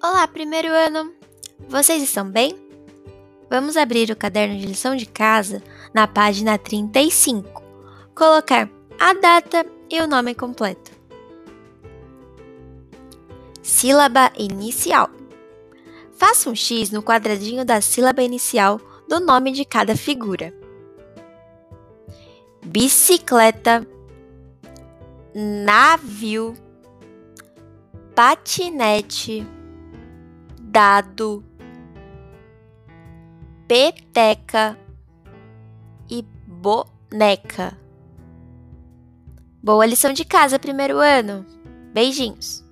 Olá, primeiro ano! Vocês estão bem? Vamos abrir o caderno de lição de casa na página 35. Colocar a data e o nome completo. Sílaba inicial. Faça um X no quadradinho da sílaba inicial do nome de cada figura. Bicicleta, navio, patinete dado, peteca e boneca. Boa lição de casa, primeiro ano. Beijinhos!